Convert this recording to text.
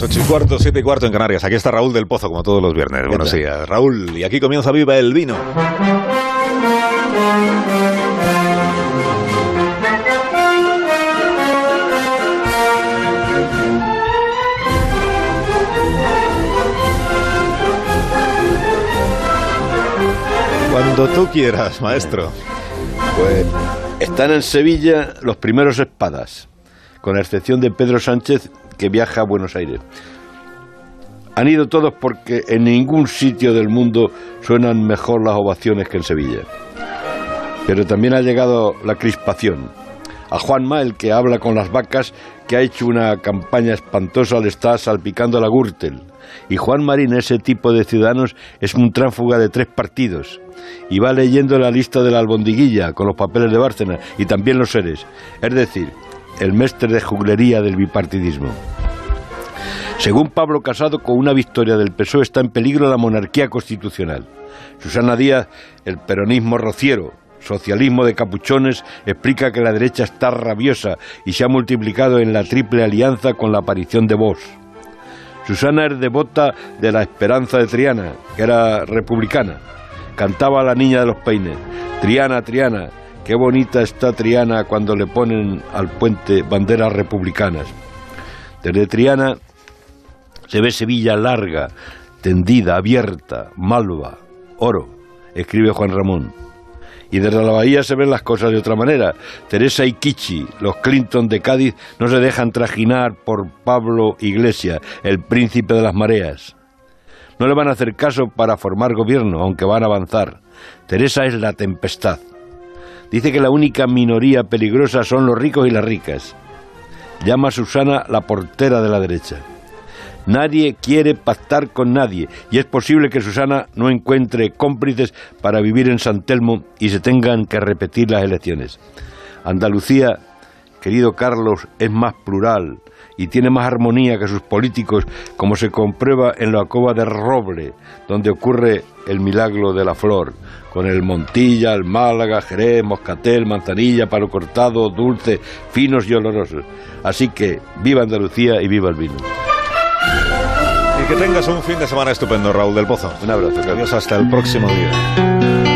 8 y cuarto, 7 y cuarto en Canarias. Aquí está Raúl del Pozo, como todos los viernes. Buenos días, Raúl. Y aquí comienza Viva el Vino. Cuando tú quieras, maestro. Pues están en Sevilla los primeros espadas, con la excepción de Pedro Sánchez, que viaja a Buenos Aires. Han ido todos porque en ningún sitio del mundo suenan mejor las ovaciones que en Sevilla. Pero también ha llegado la crispación. A Juanma, el que habla con las vacas, que ha hecho una campaña espantosa, le está salpicando la Gürtel. Y Juan Marín, ese tipo de ciudadanos, es un tránfuga de tres partidos. Y va leyendo la lista de la albondiguilla con los papeles de Bárcena y también los seres. Es decir, el mestre de juglería del bipartidismo. Según Pablo Casado, con una victoria del PSOE está en peligro la monarquía constitucional. Susana Díaz, el peronismo rociero, socialismo de capuchones, explica que la derecha está rabiosa y se ha multiplicado en la triple alianza con la aparición de Vox. Susana es devota de la esperanza de Triana, que era republicana. Cantaba la niña de los peines, Triana, Triana, qué bonita está Triana cuando le ponen al puente banderas republicanas. Desde Triana se ve Sevilla larga, tendida, abierta, malva, oro, escribe Juan Ramón. Y desde la bahía se ven las cosas de otra manera. Teresa y Kichi, los Clinton de Cádiz, no se dejan trajinar por Pablo Iglesias, el príncipe de las mareas. No le van a hacer caso para formar gobierno, aunque van a avanzar. Teresa es la tempestad. Dice que la única minoría peligrosa son los ricos y las ricas. Llama a Susana la portera de la derecha. Nadie quiere pactar con nadie y es posible que Susana no encuentre cómplices para vivir en San Telmo y se tengan que repetir las elecciones. Andalucía, querido Carlos, es más plural y tiene más armonía que sus políticos, como se comprueba en la cova de Roble, donde ocurre el milagro de la flor, con el Montilla, el Málaga, Jerez, Moscatel, Manzanilla, Palo Cortado, dulce, finos y olorosos. Así que viva Andalucía y viva el vino. Que tengas un fin de semana estupendo, Raúl del Pozo. Un abrazo. Adiós hasta el próximo día.